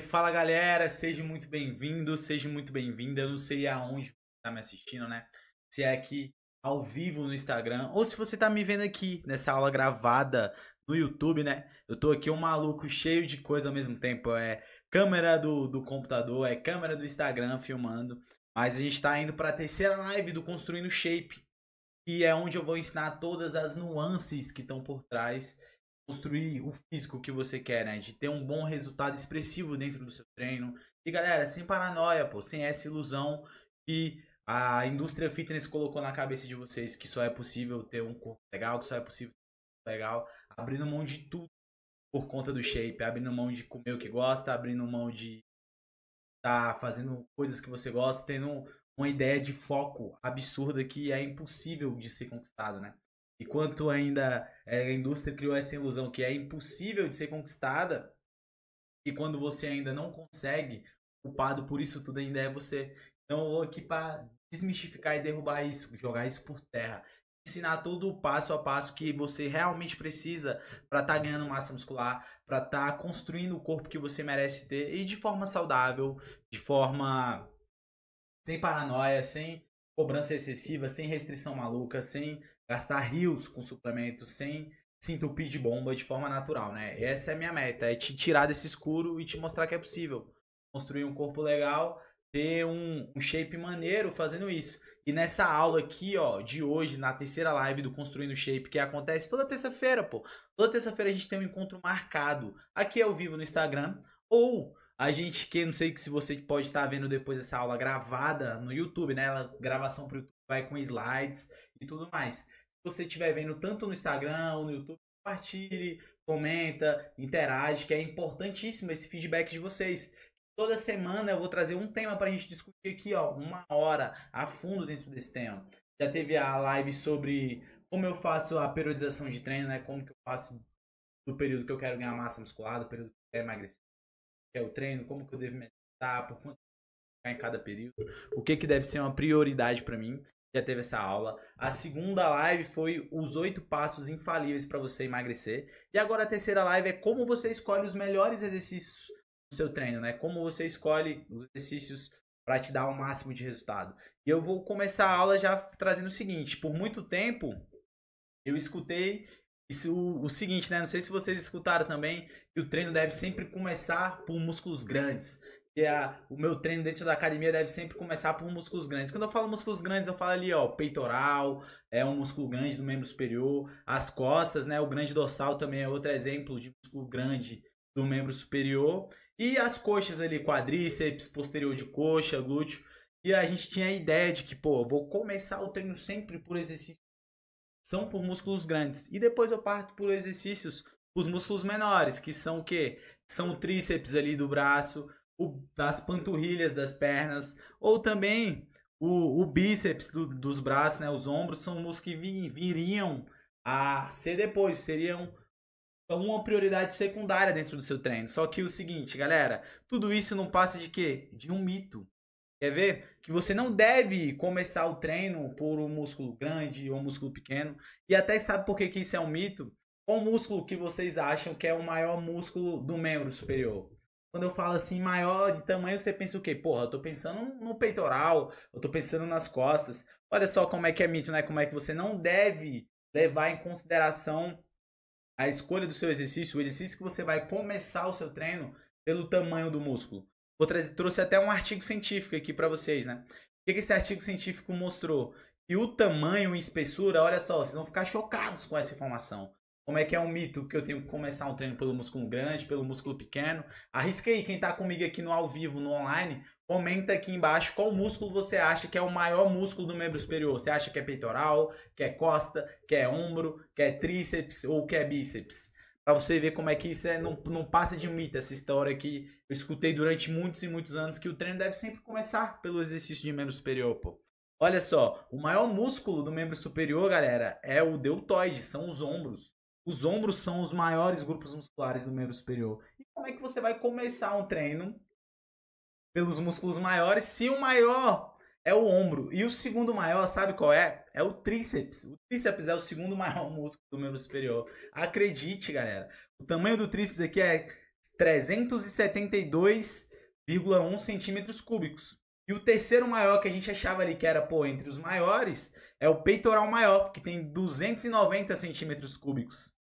Fala galera, seja muito bem-vindo, seja muito bem-vinda. Eu não sei aonde você tá me assistindo, né? Se é aqui ao vivo no Instagram ou se você tá me vendo aqui nessa aula gravada no YouTube, né? Eu tô aqui um maluco cheio de coisa ao mesmo tempo. É câmera do, do computador, é câmera do Instagram filmando. Mas a gente tá indo para a terceira live do Construindo Shape, que é onde eu vou ensinar todas as nuances que estão por trás construir o físico que você quer, né? De ter um bom resultado expressivo dentro do seu treino. E galera, sem paranoia, pô, sem essa ilusão que a indústria fitness colocou na cabeça de vocês que só é possível ter um corpo legal, que só é possível ter um legal, abrindo mão de tudo por conta do shape, abrindo mão de comer o que gosta, abrindo mão de tá fazendo coisas que você gosta, tendo uma ideia de foco absurda que é impossível de ser conquistado, né? Enquanto ainda é, a indústria criou essa ilusão que é impossível de ser conquistada, e quando você ainda não consegue, culpado por isso tudo ainda é você. Então eu vou aqui para desmistificar e derrubar isso, jogar isso por terra. Ensinar todo o passo a passo que você realmente precisa para estar tá ganhando massa muscular, para estar tá construindo o corpo que você merece ter e de forma saudável, de forma sem paranoia, sem cobrança excessiva, sem restrição maluca, sem gastar rios com suplementos sem se entupir de bomba de forma natural, né? Essa é a minha meta, é te tirar desse escuro e te mostrar que é possível. Construir um corpo legal, ter um, um shape maneiro fazendo isso. E nessa aula aqui, ó, de hoje, na terceira live do Construindo Shape, que acontece toda terça-feira, pô. Toda terça-feira a gente tem um encontro marcado aqui ao vivo no Instagram. Ou a gente, que não sei se você pode estar vendo depois essa aula gravada no YouTube, né? Ela, gravação pro YouTube vai com slides e tudo mais você estiver vendo tanto no Instagram ou no YouTube, compartilhe, comenta, interage, que é importantíssimo esse feedback de vocês. Toda semana eu vou trazer um tema para a gente discutir aqui, ó, uma hora a fundo dentro desse tema. Já teve a live sobre como eu faço a periodização de treino, né? Como que eu faço do período que eu quero ganhar massa muscular, do período que eu quero emagrecer, que é o treino, como que eu devo meditar, por quanto em cada período, o que que deve ser uma prioridade para mim já teve essa aula. A segunda live foi os oito passos infalíveis para você emagrecer. E agora a terceira live é como você escolhe os melhores exercícios do seu treino, né? Como você escolhe os exercícios para te dar o máximo de resultado. E eu vou começar a aula já trazendo o seguinte: por muito tempo eu escutei isso, o, o seguinte, né? Não sei se vocês escutaram também que o treino deve sempre começar por músculos grandes que a, o meu treino dentro da academia deve sempre começar por músculos grandes. Quando eu falo músculos grandes, eu falo ali, ó, peitoral, é um músculo grande do membro superior, as costas, né, o grande dorsal também é outro exemplo de músculo grande do membro superior, e as coxas ali, quadríceps, posterior de coxa, glúteo. E a gente tinha a ideia de que, pô, vou começar o treino sempre por exercícios são por músculos grandes e depois eu parto por exercícios os músculos menores, que são o quê? São o tríceps ali do braço, o, as panturrilhas das pernas, ou também o, o bíceps do, dos braços, né, os ombros, são músculos que viriam a ser depois, seriam uma prioridade secundária dentro do seu treino. Só que o seguinte, galera, tudo isso não passa de quê? De um mito. Quer ver? Que você não deve começar o treino por um músculo grande ou um músculo pequeno. E até sabe por que, que isso é um mito? Qual músculo que vocês acham que é o maior músculo do membro superior? Quando eu falo assim, maior de tamanho, você pensa o quê? Porra, eu tô pensando no peitoral, eu tô pensando nas costas. Olha só como é que é mito, né? Como é que você não deve levar em consideração a escolha do seu exercício, o exercício que você vai começar o seu treino pelo tamanho do músculo. Vou trazer, trouxe até um artigo científico aqui para vocês, né? O que, que esse artigo científico mostrou? Que o tamanho e espessura, olha só, vocês vão ficar chocados com essa informação. Como é que é um mito que eu tenho que começar um treino pelo músculo grande, pelo músculo pequeno? Arrisca aí, quem está comigo aqui no ao vivo, no online, comenta aqui embaixo qual músculo você acha que é o maior músculo do membro superior. Você acha que é peitoral, que é costa, que é ombro, que é tríceps ou que é bíceps? Para você ver como é que isso é, não, não passa de mito, essa história que eu escutei durante muitos e muitos anos, que o treino deve sempre começar pelo exercício de membro superior, pô. Olha só, o maior músculo do membro superior, galera, é o deltoide, são os ombros. Os ombros são os maiores grupos musculares do membro superior. E como é que você vai começar um treino pelos músculos maiores se o maior é o ombro? E o segundo maior, sabe qual é? É o tríceps. O tríceps é o segundo maior músculo do membro superior. Acredite, galera. O tamanho do tríceps aqui é 372,1 centímetros cúbicos. E o terceiro maior que a gente achava ali que era, pô, entre os maiores, é o peitoral maior, que tem 290 centímetros cúbicos.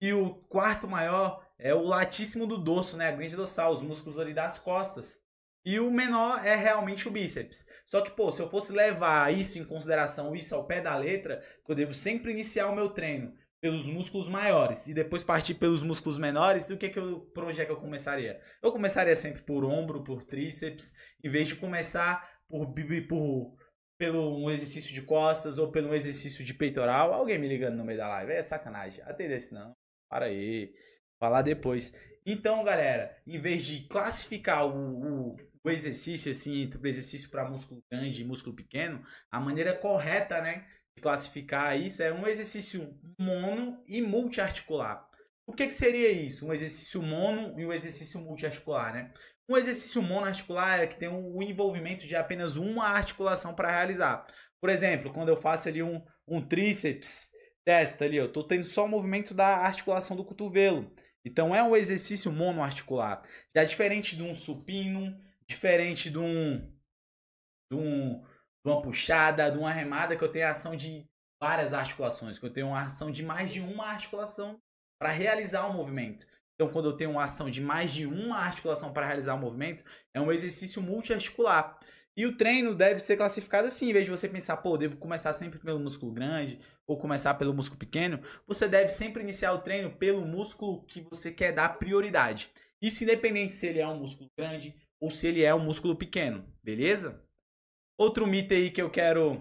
E o quarto maior é o latíssimo do dorso, né? A grande dorsal, os músculos ali das costas. E o menor é realmente o bíceps. Só que, pô, se eu fosse levar isso em consideração, isso ao pé da letra, eu devo sempre iniciar o meu treino pelos músculos maiores e depois partir pelos músculos menores, o que que eu, por onde é que eu começaria? Eu começaria sempre por ombro, por tríceps, em vez de começar por, por pelo um exercício de costas ou pelo um exercício de peitoral. Alguém me ligando no meio da live, é sacanagem. Atender esse não. Para aí. Falar depois. Então, galera, em vez de classificar o, o, o exercício assim, entre exercício para músculo grande e músculo pequeno, a maneira correta, né, classificar isso é um exercício mono e multiarticular. O que, que seria isso? Um exercício mono e um exercício multiarticular, né? Um exercício monoarticular é que tem o envolvimento de apenas uma articulação para realizar. Por exemplo, quando eu faço ali um, um tríceps, testa ali, eu estou tendo só o movimento da articulação do cotovelo. Então é um exercício monoarticular. Já diferente de um supino, diferente de um, de um de uma puxada, de uma remada, que eu tenho ação de várias articulações, que eu tenho uma ação de mais de uma articulação para realizar o movimento. Então, quando eu tenho uma ação de mais de uma articulação para realizar o movimento, é um exercício multiarticular. E o treino deve ser classificado assim, em vez de você pensar, pô, devo começar sempre pelo músculo grande ou começar pelo músculo pequeno, você deve sempre iniciar o treino pelo músculo que você quer dar prioridade. Isso independente se ele é um músculo grande ou se ele é um músculo pequeno, beleza? Outro mito aí que eu quero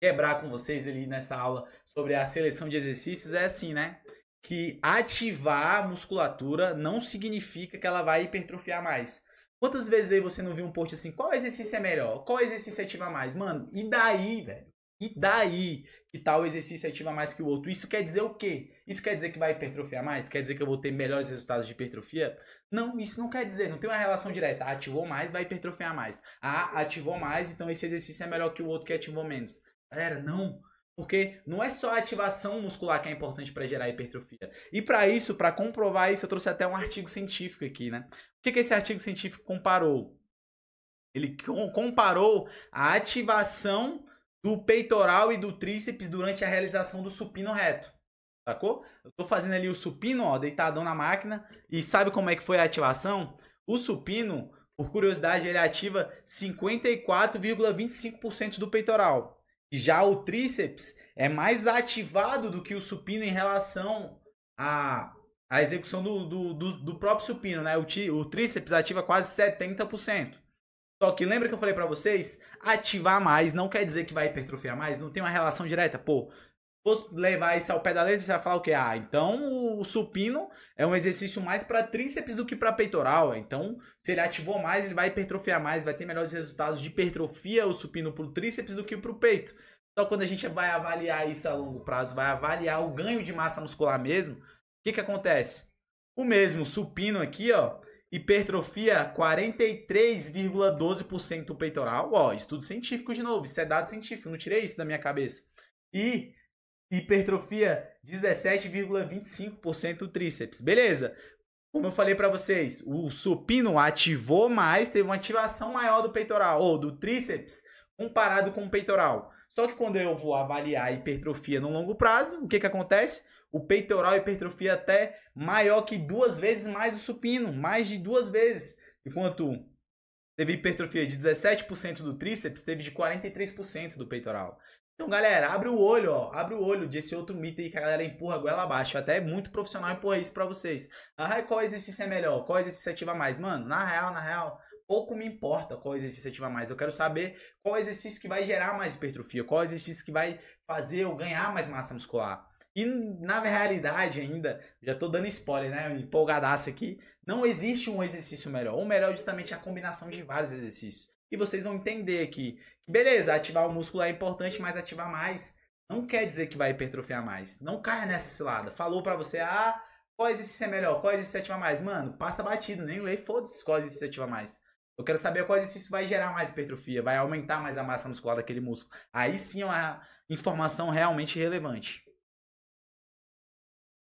quebrar com vocês ali nessa aula sobre a seleção de exercícios é assim, né? Que ativar a musculatura não significa que ela vai hipertrofiar mais. Quantas vezes aí você não viu um post assim, qual exercício é melhor? Qual exercício ativa mais? Mano, e daí, velho? E daí que tal exercício ativa mais que o outro? Isso quer dizer o quê? Isso quer dizer que vai hipertrofiar mais? Quer dizer que eu vou ter melhores resultados de hipertrofia? Não, isso não quer dizer, não tem uma relação direta. Ah, ativou mais, vai hipertrofiar mais. Ah, ativou mais, então esse exercício é melhor que o outro que ativou menos. Galera, não. Porque não é só a ativação muscular que é importante para gerar hipertrofia. E para isso, para comprovar isso, eu trouxe até um artigo científico aqui, né? O que, que esse artigo científico comparou? Ele comparou a ativação do peitoral e do tríceps durante a realização do supino reto. Sacou? Eu tô fazendo ali o supino, ó, deitadão na máquina. E sabe como é que foi a ativação? O supino, por curiosidade, ele ativa 54,25% do peitoral. Já o tríceps é mais ativado do que o supino em relação à, à execução do, do, do, do próprio supino, né? O, o tríceps ativa quase 70%. Só que lembra que eu falei para vocês? Ativar mais não quer dizer que vai hipertrofiar mais, não tem uma relação direta. Pô, vou levar isso ao pé da letra, você vai falar o quê? Ah, então o supino é um exercício mais para tríceps do que para peitoral. Então, se ele ativou mais, ele vai hipertrofiar mais, vai ter melhores resultados de hipertrofia o supino pro tríceps do que pro peito. Só quando a gente vai avaliar isso a longo prazo, vai avaliar o ganho de massa muscular mesmo, o que que acontece? O mesmo supino aqui, ó, Hipertrofia 43,12% do peitoral. Ó, estudo científico de novo, isso é dado científico, não tirei isso da minha cabeça. E hipertrofia 17,25% do tríceps. Beleza? Como eu falei para vocês, o supino ativou mais, teve uma ativação maior do peitoral ou do tríceps comparado com o peitoral. Só que quando eu vou avaliar a hipertrofia no longo prazo, o que que acontece? O peitoral hipertrofia até maior que duas vezes mais o supino, mais de duas vezes. Enquanto teve hipertrofia de 17% do tríceps, teve de 43% do peitoral. Então, galera, abre o olho, ó, abre o olho desse outro mito aí que a galera empurra a goela abaixo. Até muito profissional empurra isso pra vocês. Ah, qual exercício é melhor? Qual exercício ativa mais? Mano, na real, na real, pouco me importa qual exercício ativa mais. Eu quero saber qual exercício que vai gerar mais hipertrofia, qual exercício que vai fazer eu ganhar mais massa muscular. E na realidade ainda, já tô dando spoiler, né? Empolgadaço aqui. Não existe um exercício melhor. O melhor é justamente a combinação de vários exercícios. E vocês vão entender aqui. Beleza, ativar o músculo é importante, mas ativar mais não quer dizer que vai hipertrofiar mais. Não caia nessa cilada. Falou para você, ah, qual exercício é melhor? Qual exercício ativa mais? Mano, passa batido, nem lê, foda-se qual exercício ativa mais. Eu quero saber qual exercício vai gerar mais hipertrofia, vai aumentar mais a massa muscular daquele músculo. Aí sim é uma informação realmente relevante.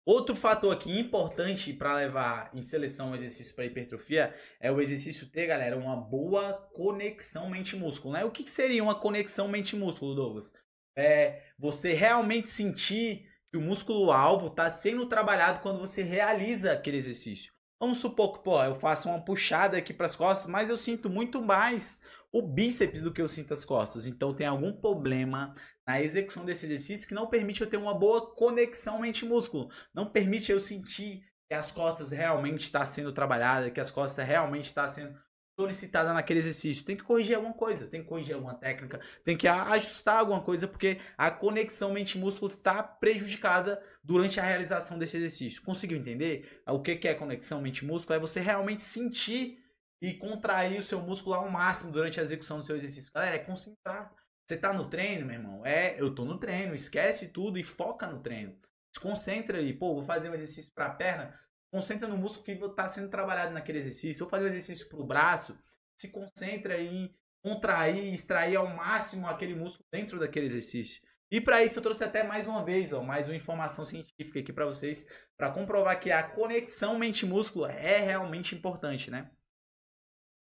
Outro fator aqui importante para levar em seleção o exercício para hipertrofia é o exercício ter, galera, uma boa conexão mente-músculo, né? O que, seria uma conexão mente-músculo, Douglas? É você realmente sentir que o músculo alvo está sendo trabalhado quando você realiza aquele exercício. Vamos supor que, pô, eu faço uma puxada aqui para as costas, mas eu sinto muito mais o bíceps do que eu sinto as costas. Então tem algum problema na execução desse exercício que não permite eu ter uma boa conexão mente-músculo. Não permite eu sentir que as costas realmente está sendo trabalhada, que as costas realmente está sendo solicitada naquele exercício. Tem que corrigir alguma coisa, tem que corrigir alguma técnica, tem que ajustar alguma coisa, porque a conexão mente-músculo está prejudicada durante a realização desse exercício. Conseguiu entender? O que é conexão mente-músculo? É você realmente sentir e contrair o seu músculo ao máximo durante a execução do seu exercício. Galera, é concentrar. Você tá no treino, meu irmão? É, eu tô no treino. Esquece tudo e foca no treino. Se concentra ali. Pô, vou fazer um exercício para a perna concentra no músculo que está sendo trabalhado naquele exercício. Ou fazer um exercício para o braço, se concentra em contrair, extrair ao máximo aquele músculo dentro daquele exercício. E para isso eu trouxe até mais uma vez, ó, mais uma informação científica aqui para vocês, para comprovar que a conexão mente-músculo é realmente importante, né?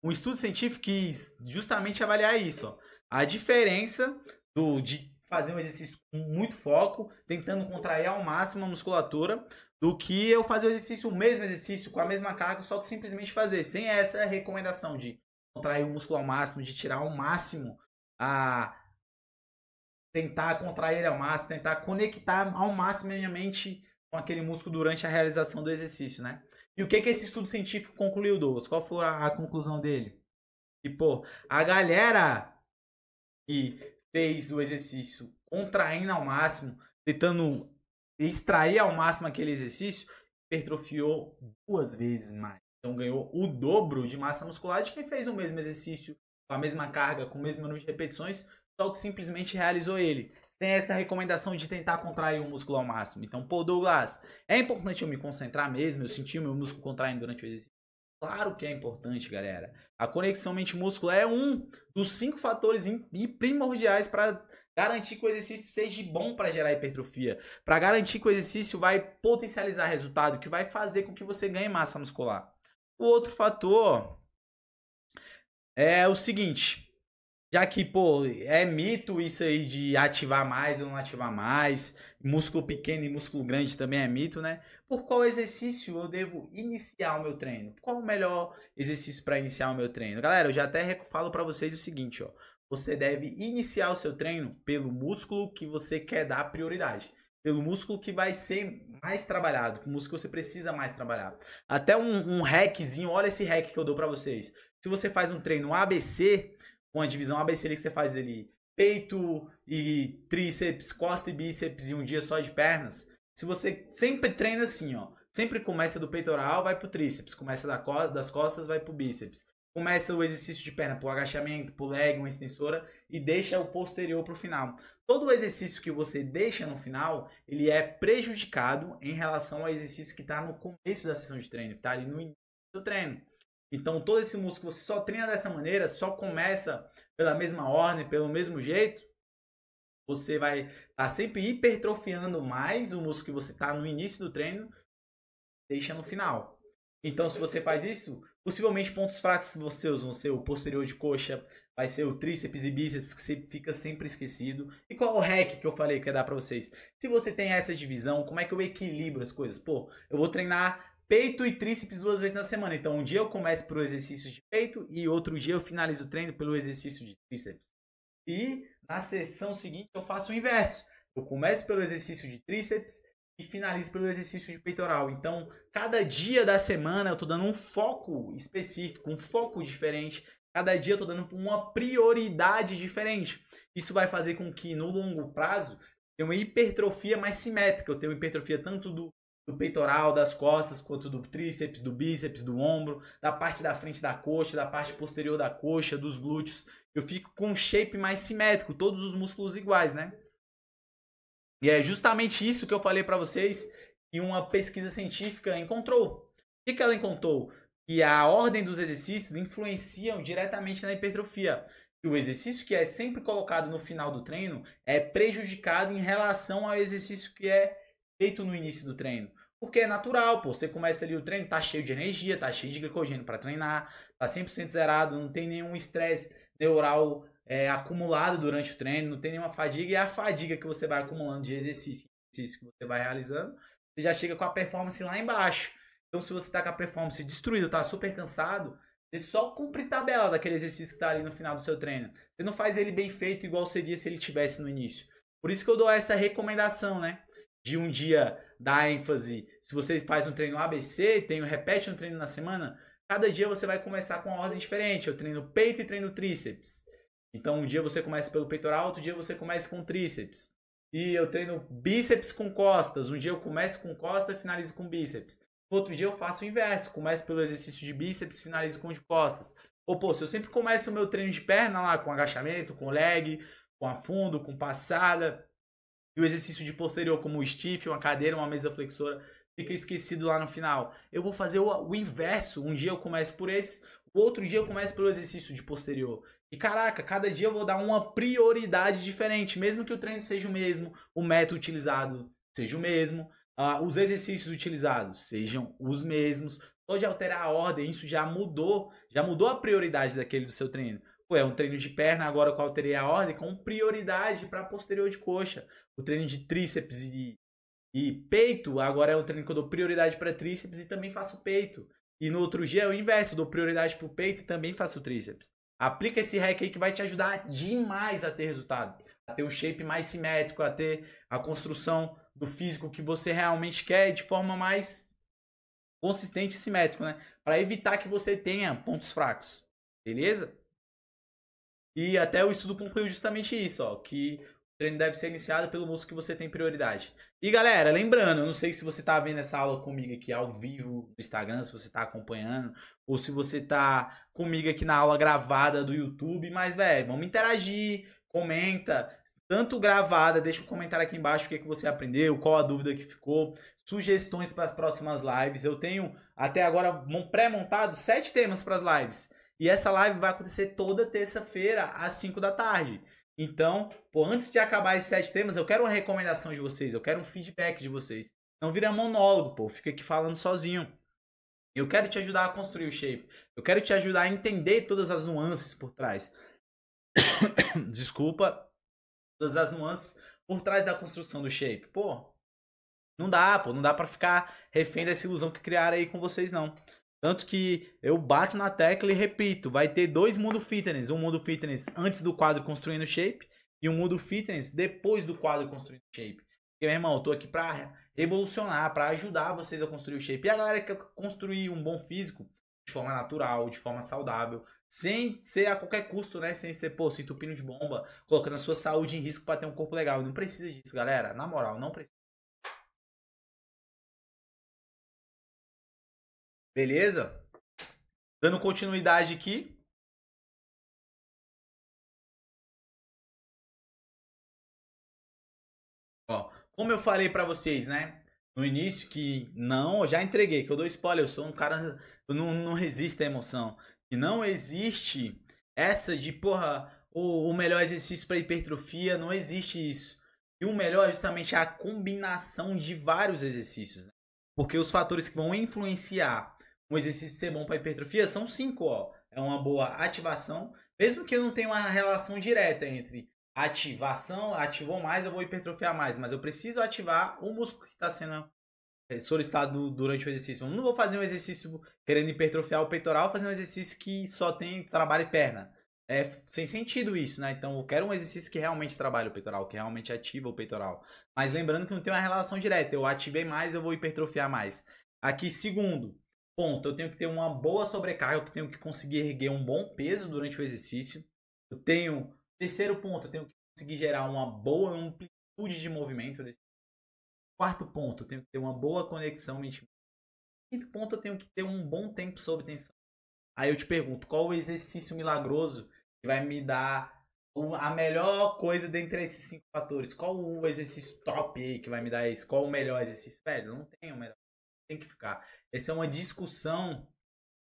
Um estudo científico quis justamente avaliar isso, ó, a diferença do de fazer um exercício com muito foco, tentando contrair ao máximo a musculatura, do que eu fazer o exercício, o mesmo exercício, com a mesma carga, só que simplesmente fazer, sem essa recomendação de contrair o músculo ao máximo, de tirar ao máximo a tentar contrair ao máximo, tentar conectar ao máximo a minha mente com aquele músculo durante a realização do exercício, né? E o que que esse estudo científico concluiu, Douglas? Qual foi a, a conclusão dele? E, pô, a galera que fez o exercício contraindo ao máximo, tentando extrair ao máximo aquele exercício, hipertrofiou duas vezes mais. Então ganhou o dobro de massa muscular de quem fez o mesmo exercício com a mesma carga, com o mesmo número de repetições, só que simplesmente realizou ele. Tem essa recomendação de tentar contrair o músculo ao máximo. Então, pô, Douglas, é importante eu me concentrar mesmo, eu sentir o meu músculo contraindo durante o exercício. Claro que é importante, galera. A conexão mente-músculo é um dos cinco fatores primordiais para Garantir que o exercício seja bom para gerar hipertrofia. Para garantir que o exercício vai potencializar resultado, que vai fazer com que você ganhe massa muscular. O outro fator é o seguinte. Já que, pô, é mito isso aí de ativar mais ou não ativar mais. Músculo pequeno e músculo grande também é mito, né? Por qual exercício eu devo iniciar o meu treino? Qual o melhor exercício para iniciar o meu treino? Galera, eu já até falo para vocês o seguinte, ó você deve iniciar o seu treino pelo músculo que você quer dar prioridade. Pelo músculo que vai ser mais trabalhado, o músculo que você precisa mais trabalhar. Até um, um hackzinho, olha esse hack que eu dou para vocês. Se você faz um treino ABC, uma divisão ABC que você faz ali, peito e tríceps, costa e bíceps e um dia só de pernas. Se você sempre treina assim, ó, sempre começa do peitoral, vai pro tríceps, começa das costas, vai pro bíceps começa o exercício de perna por agachamento, por leg, uma extensora e deixa o posterior para o final. Todo exercício que você deixa no final, ele é prejudicado em relação ao exercício que está no começo da sessão de treino, está ali no início do treino. Então, todo esse músculo você só treina dessa maneira, só começa pela mesma ordem, pelo mesmo jeito, você vai estar tá sempre hipertrofiando mais o músculo que você está no início do treino, deixa no final. Então, se você faz isso, Possivelmente pontos fracos seus vão ser o posterior de coxa, vai ser o tríceps e bíceps que você fica sempre esquecido. E qual é o hack que eu falei que ia dar para vocês? Se você tem essa divisão, como é que eu equilibro as coisas? Pô, eu vou treinar peito e tríceps duas vezes na semana. Então, um dia eu começo pelo exercício de peito e outro dia eu finalizo o treino pelo exercício de tríceps. E na sessão seguinte eu faço o inverso. Eu começo pelo exercício de tríceps e finalizo pelo exercício de peitoral. Então, cada dia da semana eu estou dando um foco específico, um foco diferente. Cada dia eu estou dando uma prioridade diferente. Isso vai fazer com que no longo prazo tenha uma hipertrofia mais simétrica. Eu tenho hipertrofia tanto do, do peitoral, das costas, quanto do tríceps, do bíceps, do ombro, da parte da frente da coxa, da parte posterior da coxa, dos glúteos. Eu fico com um shape mais simétrico, todos os músculos iguais, né? E é justamente isso que eu falei para vocês que uma pesquisa científica encontrou. O que, ela encontrou? Que a ordem dos exercícios influenciam diretamente na hipertrofia. Que o exercício que é sempre colocado no final do treino é prejudicado em relação ao exercício que é feito no início do treino. Porque é natural, pô. Você começa ali o treino, tá cheio de energia, tá cheio de glicogênio para treinar, tá 100% zerado, não tem nenhum estresse neural é, acumulado durante o treino, não tem nenhuma fadiga. E é a fadiga que você vai acumulando de exercício, exercício que você vai realizando, você já chega com a performance lá embaixo. Então, se você tá com a performance destruída, tá super cansado, você só cumpre tabela daquele exercício que tá ali no final do seu treino. Você não faz ele bem feito igual seria se ele tivesse no início. Por isso que eu dou essa recomendação, né? De um dia dar ênfase. Se você faz um treino ABC, tem um repete um treino na semana, cada dia você vai começar com uma ordem diferente. Eu treino peito e treino tríceps. Então, um dia você começa pelo peitoral, outro dia você começa com tríceps. E eu treino bíceps com costas. Um dia eu começo com costas, finalizo com bíceps. Outro dia eu faço o inverso. Começo pelo exercício de bíceps, finalizo com de costas. Ou, pô, se eu sempre começo o meu treino de perna lá com agachamento, com leg, com afundo, com passada, e o exercício de posterior, como o stiff, uma cadeira, uma mesa flexora, fica esquecido lá no final. Eu vou fazer o, o inverso. Um dia eu começo por esse, o outro dia eu começo pelo exercício de posterior. E caraca, cada dia eu vou dar uma prioridade diferente, mesmo que o treino seja o mesmo, o método utilizado seja o mesmo, uh, os exercícios utilizados sejam os mesmos. Só de alterar a ordem, isso já mudou, já mudou a prioridade daquele do seu treino. Pô, é um treino de perna agora eu alterei a ordem com prioridade para posterior de coxa. O treino de tríceps e, e peito agora é um treino que eu dou prioridade para tríceps e também faço peito. E no outro dia é o inverso, eu dou prioridade para o peito e também faço tríceps. Aplica esse hack aí que vai te ajudar demais a ter resultado. A ter o shape mais simétrico, a ter a construção do físico que você realmente quer de forma mais consistente e simétrico, né? Para evitar que você tenha pontos fracos. Beleza? E até o estudo concluiu justamente isso, ó, que o treino deve ser iniciado pelo músculo que você tem prioridade. E galera, lembrando, eu não sei se você tá vendo essa aula comigo aqui ao vivo no Instagram, se você tá acompanhando, ou se você tá comigo aqui na aula gravada do YouTube, mas velho, vamos interagir, comenta, tanto gravada, deixa um comentário aqui embaixo o que, que você aprendeu, qual a dúvida que ficou, sugestões para as próximas lives. Eu tenho até agora pré-montado sete temas para as lives. E essa live vai acontecer toda terça-feira, às 5 da tarde. Então, pô, antes de acabar esses sete temas, eu quero uma recomendação de vocês, eu quero um feedback de vocês. Não vira monólogo, pô, fica aqui falando sozinho. Eu quero te ajudar a construir o shape. Eu quero te ajudar a entender todas as nuances por trás. Desculpa. Todas as nuances por trás da construção do shape. Pô, não dá, pô. Não dá pra ficar refém dessa ilusão que criaram aí com vocês, não. Tanto que eu bato na tecla e repito, vai ter dois mundo fitness, um mundo fitness antes do quadro construindo shape e um mundo fitness depois do quadro construindo shape. Porque, meu irmão, eu tô aqui pra revolucionar, para ajudar vocês a construir o shape. E a galera que quer construir um bom físico de forma natural, de forma saudável, sem ser a qualquer custo, né? Sem ser, pô, se entupindo de bomba, colocando a sua saúde em risco para ter um corpo legal. Não precisa disso, galera. Na moral, não precisa. Beleza? Dando continuidade aqui. Ó, como eu falei para vocês, né? No início que não, eu já entreguei, que eu dou spoiler, eu sou um cara, eu não, não resisto à emoção. Que não existe essa de, porra, o, o melhor exercício para hipertrofia, não existe isso. E o melhor é justamente a combinação de vários exercícios. Né? Porque os fatores que vão influenciar um exercício ser bom para hipertrofia são cinco, ó. É uma boa ativação, mesmo que eu não tenha uma relação direta entre ativação, ativou mais, eu vou hipertrofiar mais, mas eu preciso ativar o músculo que está sendo é, solicitado durante o exercício. Eu não vou fazer um exercício querendo hipertrofiar o peitoral, fazer um exercício que só tem trabalho e perna. É sem sentido isso, né? Então eu quero um exercício que realmente trabalhe o peitoral, que realmente ativa o peitoral. Mas lembrando que não tem uma relação direta. Eu ativei mais, eu vou hipertrofiar mais. Aqui, segundo, Ponto, eu tenho que ter uma boa sobrecarga, eu tenho que conseguir erguer um bom peso durante o exercício. Eu tenho, terceiro ponto, eu tenho que conseguir gerar uma boa amplitude de movimento. Quarto ponto, eu tenho que ter uma boa conexão mente. Quinto ponto, eu tenho que ter um bom tempo sob tensão. Aí eu te pergunto, qual o exercício milagroso que vai me dar a melhor coisa dentre esses cinco fatores? Qual o exercício top aí que vai me dar isso? Qual o melhor exercício? Velho, não tem o melhor. Tem que ficar. Essa é uma discussão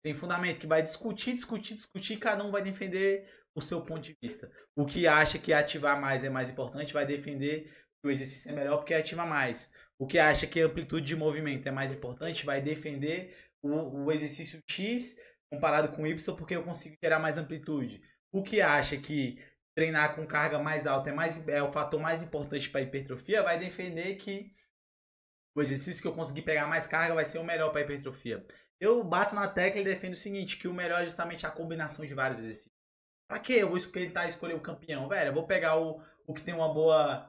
sem fundamento, que vai discutir, discutir, discutir, e cada um vai defender o seu ponto de vista. O que acha que ativar mais é mais importante vai defender que o exercício é melhor porque ativa mais. O que acha que a amplitude de movimento é mais importante vai defender o, o exercício X comparado com Y porque eu consigo gerar mais amplitude. O que acha que treinar com carga mais alta é, mais, é o fator mais importante para hipertrofia vai defender que o exercício que eu conseguir pegar mais carga vai ser o melhor para hipertrofia. Eu bato na tecla e defendo o seguinte, que o melhor é justamente a combinação de vários exercícios. Pra que eu vou tentar escolher o campeão? Velho, eu vou pegar o, o que tem uma boa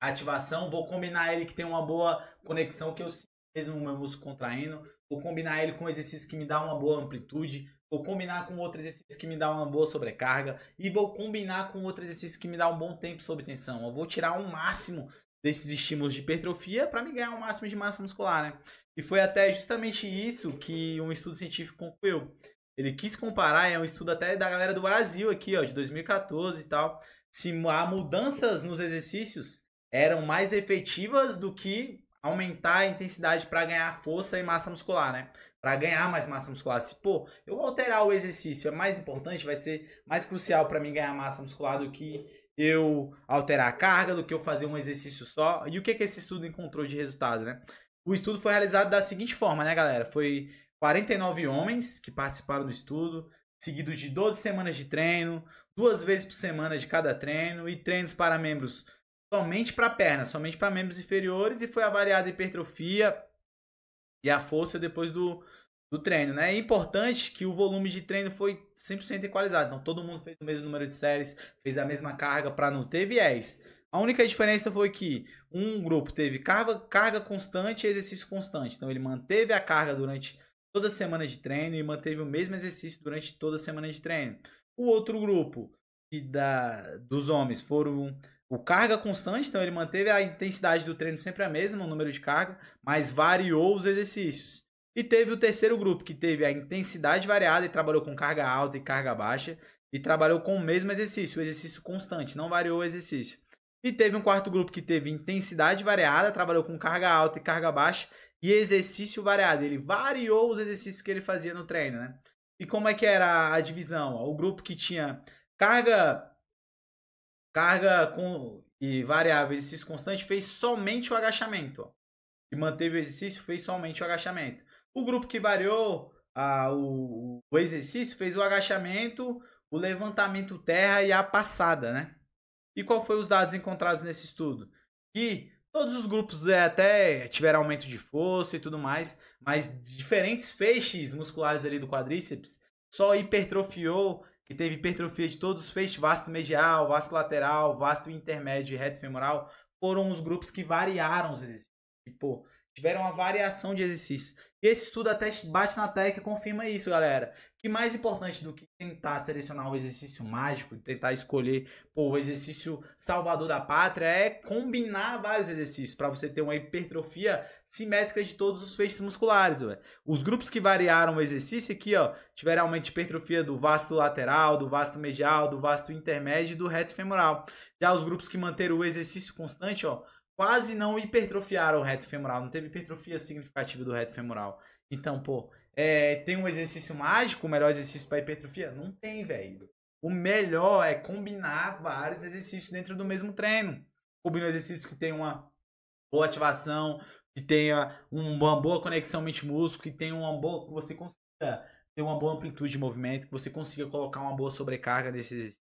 ativação, vou combinar ele que tem uma boa conexão, que eu mesmo meu músculo contraindo, vou combinar ele com um exercício que me dá uma boa amplitude, vou combinar com outro exercício que me dá uma boa sobrecarga e vou combinar com outro exercício que me dá um bom tempo sob tensão. Eu vou tirar o um máximo desses estímulos de hipertrofia para me ganhar o um máximo de massa muscular, né? E foi até justamente isso que um estudo científico concluiu. Ele quis comparar, é um estudo até da galera do Brasil aqui, ó, de 2014 e tal, se há mudanças nos exercícios eram mais efetivas do que aumentar a intensidade para ganhar força e massa muscular, né? Para ganhar mais massa muscular. Se, pô, eu alterar o exercício é mais importante, vai ser mais crucial para mim ganhar massa muscular do que eu alterar a carga, do que eu fazer um exercício só. E o que, que esse estudo encontrou de resultado, né? O estudo foi realizado da seguinte forma, né, galera? Foi 49 homens que participaram do estudo, seguido de 12 semanas de treino, duas vezes por semana de cada treino e treinos para membros somente para pernas, somente para membros inferiores e foi avaliada a hipertrofia e a força depois do, do treino, né? É importante que o volume de treino foi 100% equalizado. Então todo mundo fez o mesmo número de séries, fez a mesma carga para não ter viés. A única diferença foi que um grupo teve carga, carga constante e exercício constante. Então ele manteve a carga durante toda a semana de treino e manteve o mesmo exercício durante toda a semana de treino. O outro grupo que da, dos homens foram o carga constante, então ele manteve a intensidade do treino sempre a mesma, o número de carga, mas variou os exercícios. E teve o terceiro grupo, que teve a intensidade variada e trabalhou com carga alta e carga baixa, e trabalhou com o mesmo exercício, o exercício constante, não variou o exercício. E teve um quarto grupo que teve intensidade variada, trabalhou com carga alta e carga baixa, e exercício variado. Ele variou os exercícios que ele fazia no treino, né? E como é que era a divisão? O grupo que tinha carga carga com e variável, exercício constante, fez somente o agachamento. E manteve o exercício, fez somente o agachamento. O grupo que variou a, o, o exercício fez o agachamento, o levantamento terra e a passada, né? E qual foi os dados encontrados nesse estudo? Que todos os grupos é, até tiveram aumento de força e tudo mais, mas diferentes feixes musculares ali do quadríceps só hipertrofiou que teve hipertrofia de todos os feixes, vasto medial, vasto lateral, vasto intermédio e reto femoral, foram os grupos que variaram os exercícios. Tipo, tiveram uma variação de exercícios. E esse estudo até bate na tecla e confirma isso, galera que mais importante do que tentar selecionar o exercício mágico, tentar escolher pô, o exercício salvador da pátria, é combinar vários exercícios para você ter uma hipertrofia simétrica de todos os feixes musculares. Ué. Os grupos que variaram o exercício aqui, ó, tiveram aumento de hipertrofia do vasto lateral, do vasto medial, do vasto intermédio e do reto femoral. Já os grupos que manteram o exercício constante, ó, quase não hipertrofiaram o reto femoral, não teve hipertrofia significativa do reto femoral. Então, pô, é, tem um exercício mágico, o melhor exercício para hipertrofia? Não tem, velho. O melhor é combinar vários exercícios dentro do mesmo treino. Combina exercícios que tem uma boa ativação, que tenha uma boa conexão mente-músculo, que tenha uma boa. que você consiga ter uma boa amplitude de movimento, que você consiga colocar uma boa sobrecarga desses.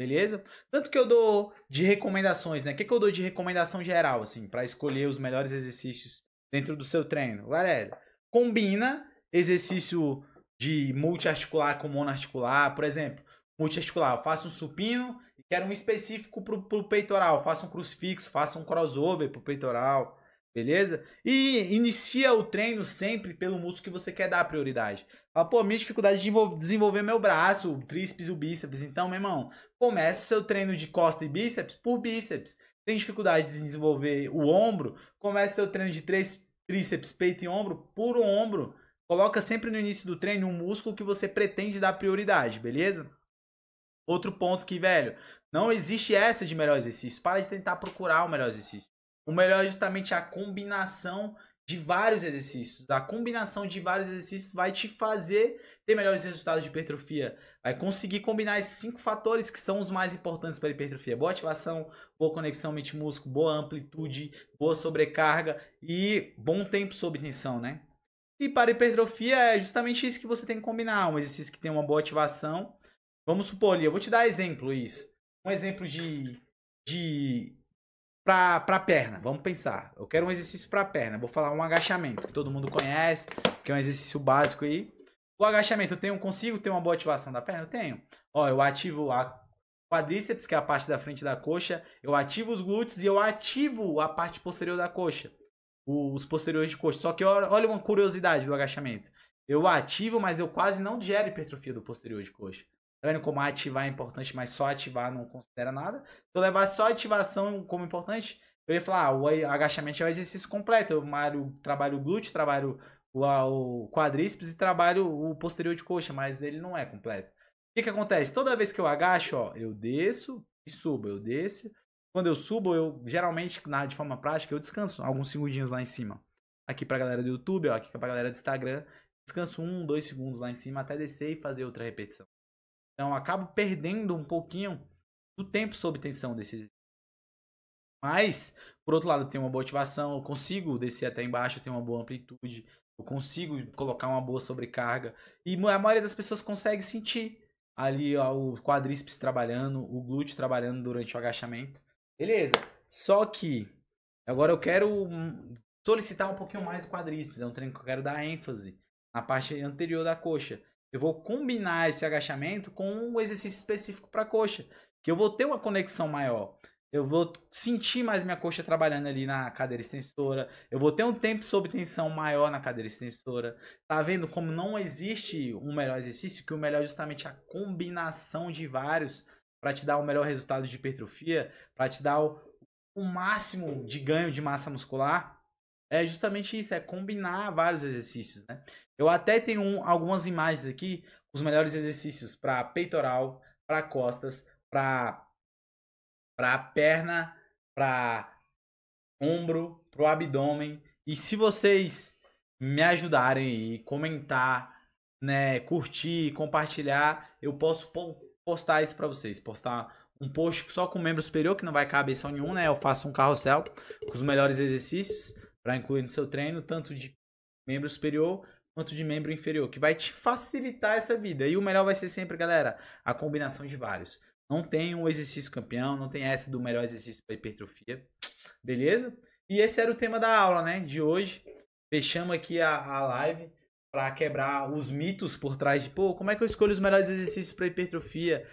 Beleza? Tanto que eu dou de recomendações, né? O que, que eu dou de recomendação geral, assim, para escolher os melhores exercícios dentro do seu treino? Galera, combina exercício de multiarticular com monoarticular, por exemplo, multiarticular, faça um supino e quero um específico para o peitoral, faça um crucifixo, faça um crossover para o peitoral, beleza? E inicia o treino sempre pelo músculo que você quer dar prioridade. Fala, pô, minha dificuldade de desenvolver meu braço, o tríceps o bíceps. Então, meu irmão, comece o seu treino de costa e bíceps por bíceps. Tem dificuldade de desenvolver o ombro, comece seu treino de três tríceps, peito e ombro por ombro. Coloca sempre no início do treino um músculo que você pretende dar prioridade, beleza? Outro ponto que, velho, não existe essa de melhor exercício. Para de tentar procurar o melhor exercício. O melhor é justamente a combinação de vários exercícios. A combinação de vários exercícios vai te fazer ter melhores resultados de hipertrofia. Vai conseguir combinar esses cinco fatores que são os mais importantes para a hipertrofia: boa ativação, boa conexão mente-músculo, boa amplitude, boa sobrecarga e bom tempo sob tensão, né? E para hipertrofia é justamente isso que você tem que combinar. Um exercício que tem uma boa ativação. Vamos supor ali, eu vou te dar exemplo isso. Um exemplo de. de para pra perna, vamos pensar. Eu quero um exercício para perna. Vou falar um agachamento, que todo mundo conhece, que é um exercício básico aí. O agachamento, eu tenho, consigo ter uma boa ativação da perna? Eu tenho. Ó, eu ativo a quadríceps, que é a parte da frente da coxa. Eu ativo os glúteos e eu ativo a parte posterior da coxa os posteriores de coxa. Só que olha uma curiosidade do agachamento. Eu ativo, mas eu quase não gero hipertrofia do posterior de coxa. Tá vendo como ativar é importante, mas só ativar não considera nada? Se eu levar só ativação como importante, eu ia falar, ah, o agachamento é o exercício completo. Eu trabalho o glúteo, trabalho o, o quadríceps e trabalho o posterior de coxa, mas ele não é completo. O que, que acontece? Toda vez que eu agacho, ó, eu desço e subo, eu desço quando eu subo, eu geralmente, na, de forma prática, eu descanso alguns segundinhos lá em cima. Aqui pra galera do YouTube, ó, aqui pra galera do Instagram, descanso um, dois segundos lá em cima até descer e fazer outra repetição. Então, acabo perdendo um pouquinho do tempo sob tensão desse Mas, por outro lado, eu tenho uma boa ativação, eu consigo descer até embaixo, eu tenho uma boa amplitude, eu consigo colocar uma boa sobrecarga. E a maioria das pessoas consegue sentir ali ó, o quadríceps trabalhando, o glúteo trabalhando durante o agachamento. Beleza. Só que agora eu quero solicitar um pouquinho mais o quadríceps. É um treino que eu quero dar ênfase na parte anterior da coxa. Eu vou combinar esse agachamento com um exercício específico para coxa, que eu vou ter uma conexão maior. Eu vou sentir mais minha coxa trabalhando ali na cadeira extensora. Eu vou ter um tempo sob tensão maior na cadeira extensora. Tá vendo como não existe um melhor exercício? Que o melhor é justamente a combinação de vários para te dar o melhor resultado de hipertrofia, para te dar o, o máximo de ganho de massa muscular, é justamente isso, é combinar vários exercícios, né? Eu até tenho um, algumas imagens aqui, os melhores exercícios para peitoral, para costas, para para perna, para ombro, para o abdômen. E se vocês me ajudarem e comentar, né, curtir, compartilhar, eu posso postar isso para vocês. Postar um post só com membro superior, que não vai caber só nenhum, né? Eu faço um carrossel com os melhores exercícios para incluir no seu treino, tanto de membro superior quanto de membro inferior, que vai te facilitar essa vida. E o melhor vai ser sempre, galera, a combinação de vários. Não tem um exercício campeão, não tem essa do melhor exercício para hipertrofia. Beleza? E esse era o tema da aula, né? De hoje. Fechamos aqui a, a live para quebrar os mitos por trás de, pô, como é que eu escolho os melhores exercícios para hipertrofia?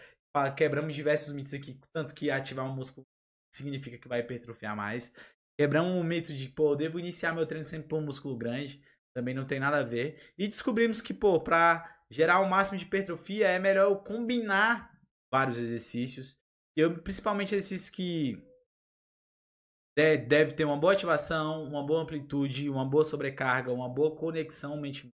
Quebramos diversos mitos aqui, tanto que ativar um músculo significa que vai hipertrofiar mais. Quebramos o mito de, pô, eu devo iniciar meu treino sempre por um músculo grande, também não tem nada a ver. E descobrimos que, pô, para gerar o máximo de hipertrofia é melhor eu combinar vários exercícios. Eu, principalmente exercícios que deve ter uma boa ativação, uma boa amplitude, uma boa sobrecarga, uma boa conexão mente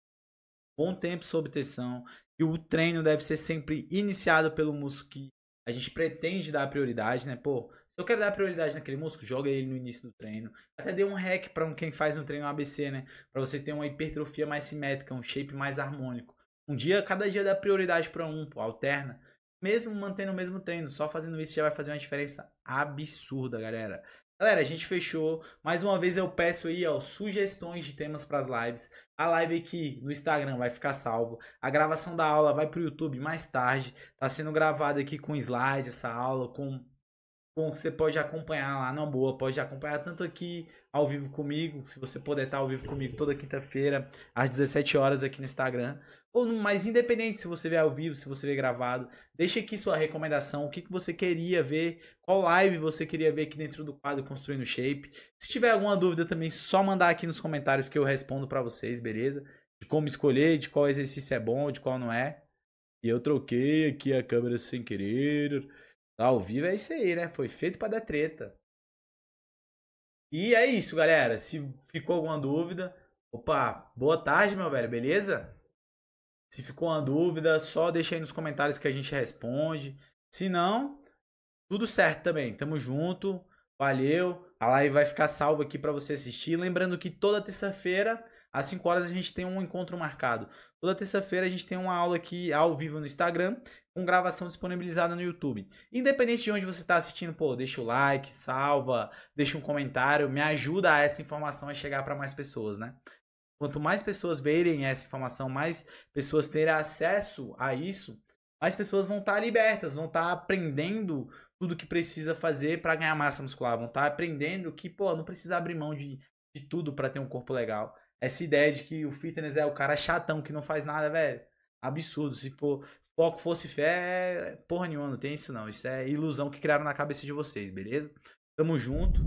bom tempo sob tensão, que o treino deve ser sempre iniciado pelo músculo que a gente pretende dar prioridade, né? Pô, se eu quero dar prioridade naquele músculo, joga ele no início do treino. Até dê um hack para quem faz um treino ABC, né? Para você ter uma hipertrofia mais simétrica, um shape mais harmônico. Um dia, cada dia dá prioridade para um, pô, alterna. Mesmo mantendo o mesmo treino, só fazendo isso já vai fazer uma diferença absurda, galera. Galera, a gente fechou. Mais uma vez eu peço aí, ó, sugestões de temas para as lives. A live aqui no Instagram vai ficar salvo. A gravação da aula vai para o YouTube mais tarde. Tá sendo gravada aqui com slide essa aula, com com você pode acompanhar lá na boa, pode acompanhar tanto aqui ao vivo comigo, se você puder estar ao vivo comigo toda quinta-feira às 17 horas aqui no Instagram, ou mais independente se você vê ao vivo, se você vê gravado, deixe aqui sua recomendação, o que, que você queria ver, qual live você queria ver aqui dentro do quadro Construindo Shape. Se tiver alguma dúvida também, só mandar aqui nos comentários que eu respondo para vocês, beleza? De como escolher, de qual exercício é bom, de qual não é. E eu troquei aqui a câmera sem querer. Ao vivo é isso aí, né? Foi feito para dar treta. E é isso, galera. Se ficou alguma dúvida, opa, boa tarde, meu velho, beleza? Se ficou uma dúvida, só deixa aí nos comentários que a gente responde. Se não, tudo certo também. Tamo junto. Valeu. A live vai ficar salva aqui para você assistir. Lembrando que toda terça-feira, às 5 horas, a gente tem um encontro marcado. Toda terça-feira a gente tem uma aula aqui ao vivo no Instagram, com gravação disponibilizada no YouTube. Independente de onde você está assistindo, pô, deixa o like, salva, deixa um comentário, me ajuda a essa informação a chegar para mais pessoas, né? Quanto mais pessoas verem essa informação, mais pessoas terem acesso a isso, mais pessoas vão estar tá libertas, vão estar tá aprendendo tudo que precisa fazer para ganhar massa muscular, vão estar tá aprendendo que, pô, não precisa abrir mão de, de tudo para ter um corpo legal. Essa ideia de que o fitness é o cara chatão que não faz nada, velho, absurdo. Se for foco fosse fé, porra nenhuma, não tem isso não. Isso é ilusão que criaram na cabeça de vocês, beleza? Tamo junto.